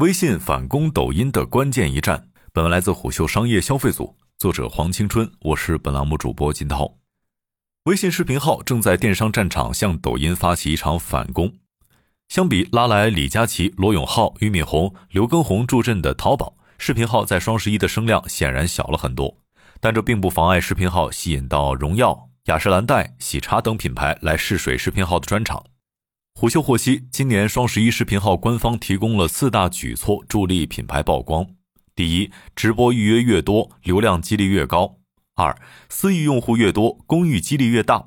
微信反攻抖音的关键一战。本文来自虎嗅商业消费组，作者黄青春，我是本栏目主播金涛。微信视频号正在电商战场向抖音发起一场反攻。相比拉来李佳琦、罗永浩、俞敏洪、刘畊宏助阵的淘宝视频号，在双十一的声量显然小了很多。但这并不妨碍视频号吸引到荣耀、雅诗兰黛、喜茶等品牌来试水视频号的专场。虎嗅获悉，今年双十一视频号官方提供了四大举措助力品牌曝光：第一，直播预约越多，流量激励越高；二，私域用户越多，公域激励越大；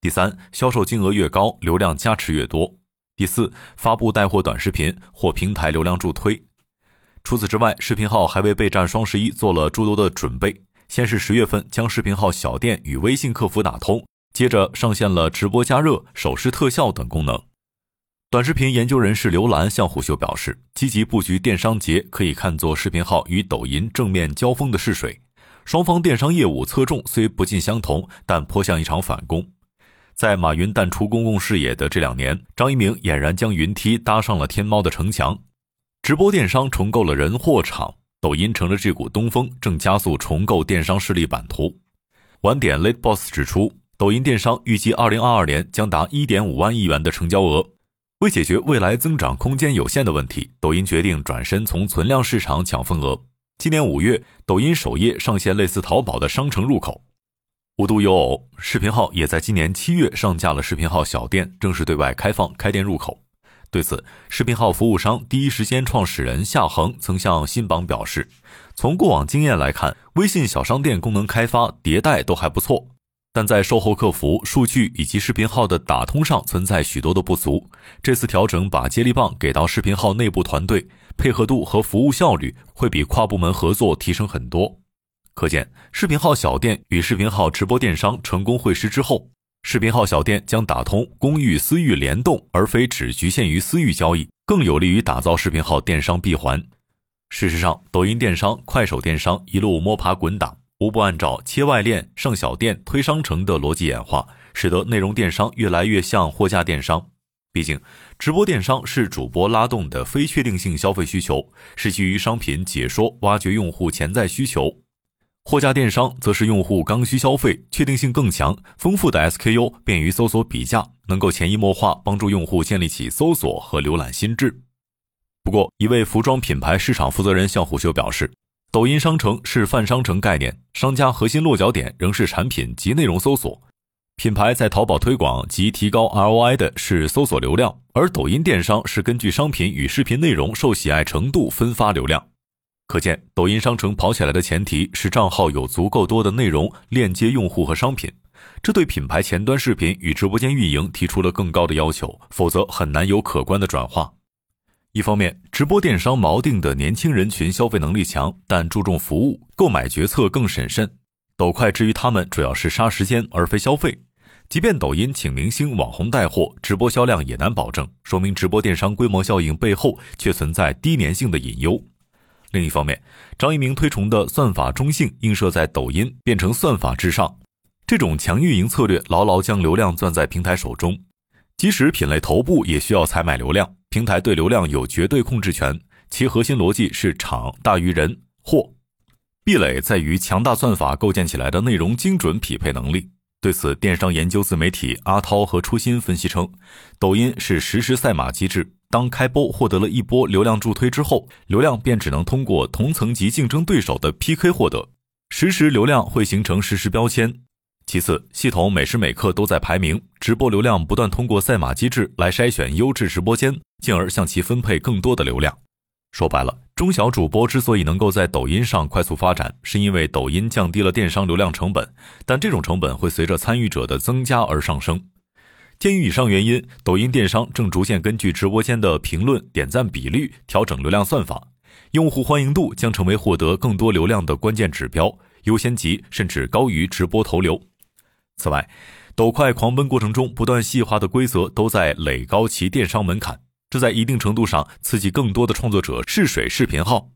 第三，销售金额越高，流量加持越多；第四，发布带货短视频或平台流量助推。除此之外，视频号还为备战双十一做了诸多的准备。先是十月份将视频号小店与微信客服打通，接着上线了直播加热、手势特效等功能。短视频研究人士刘兰向虎嗅表示，积极布局电商节可以看作视频号与抖音正面交锋的试水。双方电商业务侧重虽不尽相同，但颇像一场反攻。在马云淡出公共视野的这两年，张一鸣俨然将云梯搭上了天猫的城墙，直播电商重构了人货场，抖音成了这股东风，正加速重构电商势力版图。晚点 Late Boss 指出，抖音电商预计二零二二年将达一点五万亿元的成交额。为解决未来增长空间有限的问题，抖音决定转身从存量市场抢份额。今年五月，抖音首页上线类似淘宝的商城入口。无独有偶，视频号也在今年七月上架了视频号小店，正式对外开放开店入口。对此，视频号服务商第一时间创始人夏恒曾向新榜表示，从过往经验来看，微信小商店功能开发迭代都还不错。但在售后客服、数据以及视频号的打通上存在许多的不足。这次调整把接力棒给到视频号内部团队，配合度和服务效率会比跨部门合作提升很多。可见，视频号小店与视频号直播电商成功会师之后，视频号小店将打通公域私域联动，而非只局限于私域交易，更有利于打造视频号电商闭环。事实上，抖音电商、快手电商一路摸爬滚打。无不按照切外链、上小店、推商城的逻辑演化，使得内容电商越来越像货架电商。毕竟，直播电商是主播拉动的非确定性消费需求，是基于商品解说挖掘用户潜在需求；货架电商则是用户刚需消费，确定性更强，丰富的 SKU 便于搜索比价，能够潜移默化帮助用户建立起搜索和浏览心智。不过，一位服装品牌市场负责人向虎嗅表示。抖音商城是泛商城概念，商家核心落脚点仍是产品及内容搜索。品牌在淘宝推广及提高 ROI 的是搜索流量，而抖音电商是根据商品与视频内容受喜爱程度分发流量。可见，抖音商城跑起来的前提是账号有足够多的内容链接用户和商品，这对品牌前端视频与直播间运营提出了更高的要求，否则很难有可观的转化。一方面，直播电商锚定的年轻人群消费能力强，但注重服务，购买决策更审慎。抖快之于他们主要是杀时间而非消费。即便抖音请明星网红带货，直播销量也难保证，说明直播电商规模效应背后却存在低粘性的隐忧。另一方面，张一鸣推崇的算法中性映射在抖音变成算法至上，这种强运营策略牢牢将流量攥在平台手中，即使品类头部也需要采买流量。平台对流量有绝对控制权，其核心逻辑是场大于人货，壁垒在于强大算法构建起来的内容精准匹配能力。对此，电商研究自媒体阿涛和初心分析称，抖音是实时赛马机制，当开播获得了一波流量助推之后，流量便只能通过同层级竞争对手的 PK 获得，实时流量会形成实时标签。其次，系统每时每刻都在排名，直播流量不断通过赛马机制来筛选优质直播间，进而向其分配更多的流量。说白了，中小主播之所以能够在抖音上快速发展，是因为抖音降低了电商流量成本，但这种成本会随着参与者的增加而上升。鉴于以上原因，抖音电商正逐渐根据直播间的评论、点赞比率调整流量算法，用户欢迎度将成为获得更多流量的关键指标，优先级甚至高于直播投流。此外，抖快狂奔过程中不断细化的规则都在垒高其电商门槛，这在一定程度上刺激更多的创作者试水视频号。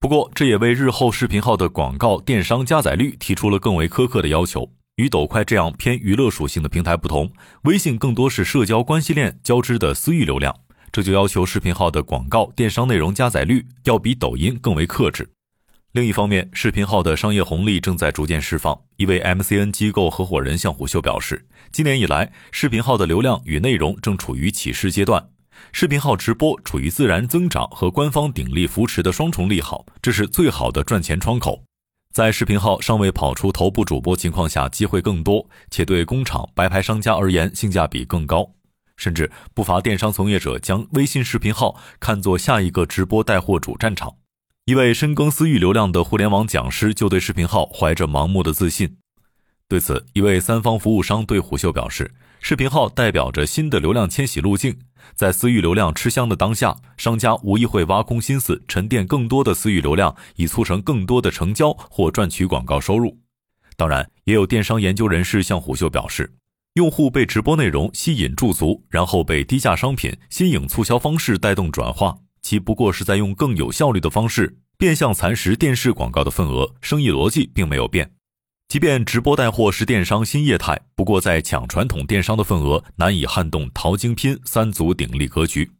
不过，这也为日后视频号的广告电商加载率提出了更为苛刻的要求。与抖快这样偏娱乐属性的平台不同，微信更多是社交关系链交织的私域流量，这就要求视频号的广告电商内容加载率要比抖音更为克制。另一方面，视频号的商业红利正在逐渐释放。一位 MCN 机构合伙人向虎嗅表示，今年以来，视频号的流量与内容正处于起势阶段，视频号直播处于自然增长和官方鼎力扶持的双重利好，这是最好的赚钱窗口。在视频号尚未跑出头部主播情况下，机会更多，且对工厂白牌商家而言性价比更高。甚至不乏电商从业者将微信视频号看作下一个直播带货主战场。一位深耕私域流量的互联网讲师就对视频号怀着盲目的自信。对此，一位三方服务商对虎嗅表示：“视频号代表着新的流量迁徙路径，在私域流量吃香的当下，商家无疑会挖空心思沉淀更多的私域流量，以促成更多的成交或赚取广告收入。”当然，也有电商研究人士向虎嗅表示，用户被直播内容吸引驻足，然后被低价商品、新颖促销方式带动转化。其不过是在用更有效率的方式变相蚕食电视广告的份额，生意逻辑并没有变。即便直播带货是电商新业态，不过在抢传统电商的份额，难以撼动淘精拼三足鼎立格局。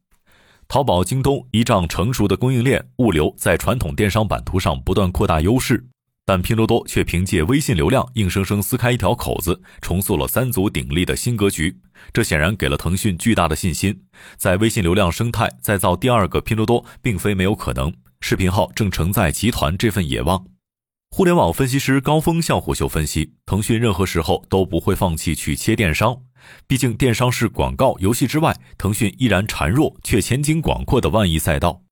淘宝、京东依仗成熟的供应链、物流，在传统电商版图上不断扩大优势。但拼多多却凭借微信流量硬生生撕开一条口子，重塑了三足鼎立的新格局。这显然给了腾讯巨大的信心，在微信流量生态再造第二个拼多多，并非没有可能。视频号正承载集团这份野望。互联网分析师高峰向虎嗅分析，腾讯任何时候都不会放弃去切电商，毕竟电商是广告游戏之外，腾讯依然孱弱却前景广阔的万亿赛道。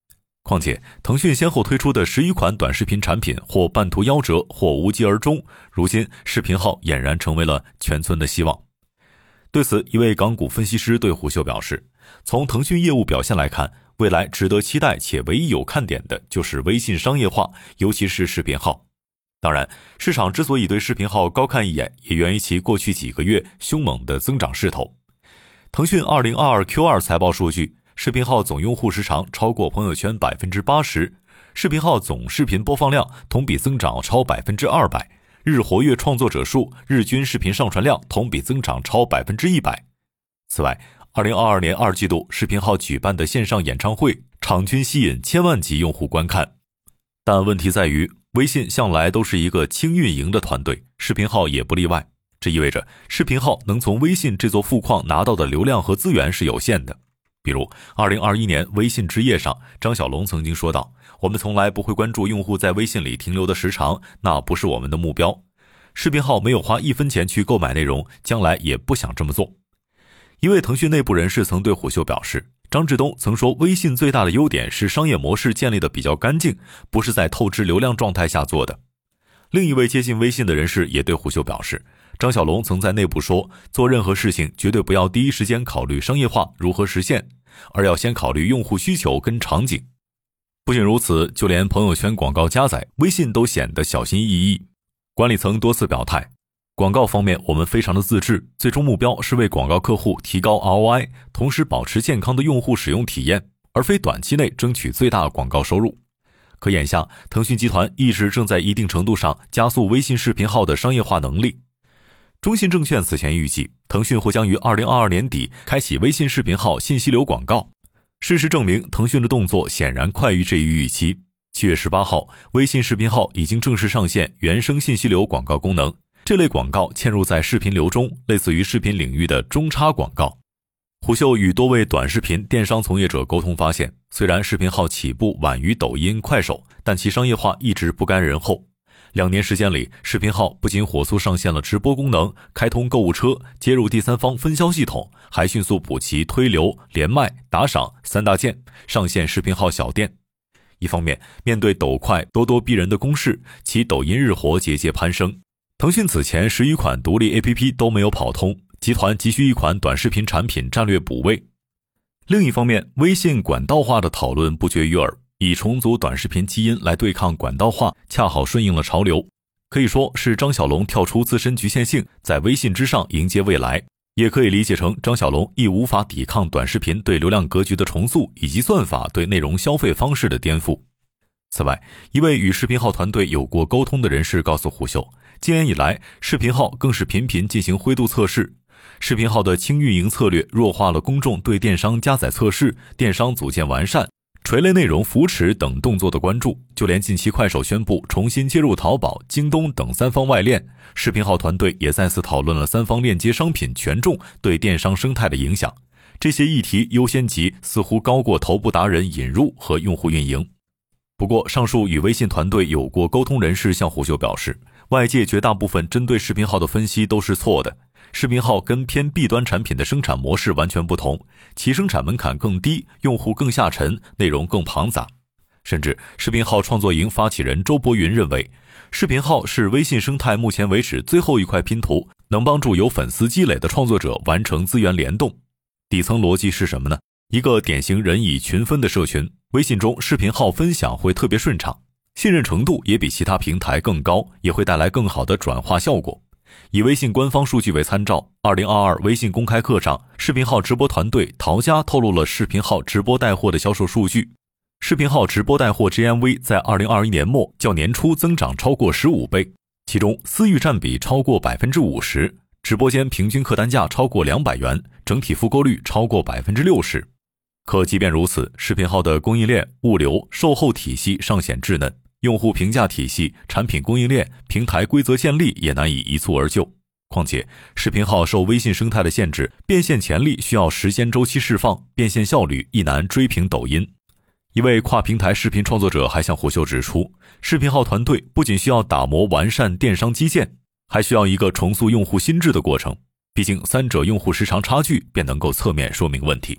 况且，腾讯先后推出的十余款短视频产品，或半途夭折，或无疾而终。如今，视频号俨然成为了全村的希望。对此，一位港股分析师对虎嗅表示：“从腾讯业务表现来看，未来值得期待且唯一有看点的就是微信商业化，尤其是视频号。当然，市场之所以对视频号高看一眼，也源于其过去几个月凶猛的增长势头。腾讯二零二二 Q 二财报数据。”视频号总用户时长超过朋友圈百分之八十，视频号总视频播放量同比增长超百分之二百，日活跃创作者数、日均视频上传量同比增长超百分之一百。此外，二零二二年二季度视频号举办的线上演唱会场均吸引千万级用户观看。但问题在于，微信向来都是一个轻运营的团队，视频号也不例外。这意味着视频号能从微信这座富矿拿到的流量和资源是有限的。比如，二零二一年微信之夜上，张小龙曾经说道：“我们从来不会关注用户在微信里停留的时长，那不是我们的目标。视频号没有花一分钱去购买内容，将来也不想这么做。”一位腾讯内部人士曾对虎嗅表示：“张志东曾说，微信最大的优点是商业模式建立的比较干净，不是在透支流量状态下做的。”另一位接近微信的人士也对虎嗅表示。张小龙曾在内部说：“做任何事情绝对不要第一时间考虑商业化如何实现，而要先考虑用户需求跟场景。”不仅如此，就连朋友圈广告加载，微信都显得小心翼翼。管理层多次表态，广告方面我们非常的自制，最终目标是为广告客户提高 ROI，同时保持健康的用户使用体验，而非短期内争取最大广告收入。可眼下，腾讯集团一直正在一定程度上加速微信视频号的商业化能力。中信证券此前预计，腾讯或将于二零二二年底开启微信视频号信息流广告。事实证明，腾讯的动作显然快于这一预期。七月十八号，微信视频号已经正式上线原生信息流广告功能，这类广告嵌入在视频流中，类似于视频领域的中插广告。虎嗅与多位短视频电商从业者沟通发现，虽然视频号起步晚于抖音、快手，但其商业化一直不甘人后。两年时间里，视频号不仅火速上线了直播功能，开通购物车，接入第三方分销系统，还迅速补齐推流、连麦、打赏三大件，上线视频号小店。一方面，面对抖快、咄咄逼人的攻势，其抖音日活节节攀升。腾讯此前十余款独立 APP 都没有跑通，集团急需一款短视频产品战略补位。另一方面，微信管道化的讨论不绝于耳。以重组短视频基因来对抗管道化，恰好顺应了潮流，可以说是张小龙跳出自身局限性，在微信之上迎接未来，也可以理解成张小龙亦无法抵抗短视频对流量格局的重塑，以及算法对内容消费方式的颠覆。此外，一位与视频号团队有过沟通的人士告诉虎嗅，今年以来，视频号更是频频进行灰度测试，视频号的轻运营策略弱化了公众对电商加载测试、电商组件完善、垂类内容扶持等动作的关注。就连近期快手宣布重新接入淘宝、京东等三方外链，视频号团队也再次讨论了三方链接商品权重对电商生态的影响。这些议题优先级似乎高过头部达人引入和用户运营。不过，上述与微信团队有过沟通人士向虎嗅表示，外界绝大部分针对视频号的分析都是错的。视频号跟偏 B 端产品的生产模式完全不同，其生产门槛更低，用户更下沉，内容更庞杂。甚至，视频号创作营发起人周伯云认为，视频号是微信生态目前为止最后一块拼图，能帮助有粉丝积累的创作者完成资源联动。底层逻辑是什么呢？一个典型人以群分的社群，微信中视频号分享会特别顺畅，信任程度也比其他平台更高，也会带来更好的转化效果。以微信官方数据为参照，二零二二微信公开课上，视频号直播团队陶家透露了视频号直播带货的销售数据。视频号直播带货 GMV 在二零二一年末较年初增长超过十五倍，其中私域占比超过百分之五十。直播间平均客单价超过两百元，整体复购率超过百分之六十。可即便如此，视频号的供应链、物流、售后体系尚显稚嫩，用户评价体系、产品供应链、平台规则建立也难以一蹴而就。况且，视频号受微信生态的限制，变现潜力需要时间周期释放，变现效率亦难追平抖音。一位跨平台视频创作者还向虎嗅指出，视频号团队不仅需要打磨完善电商基建。还需要一个重塑用户心智的过程，毕竟三者用户时长差距便能够侧面说明问题。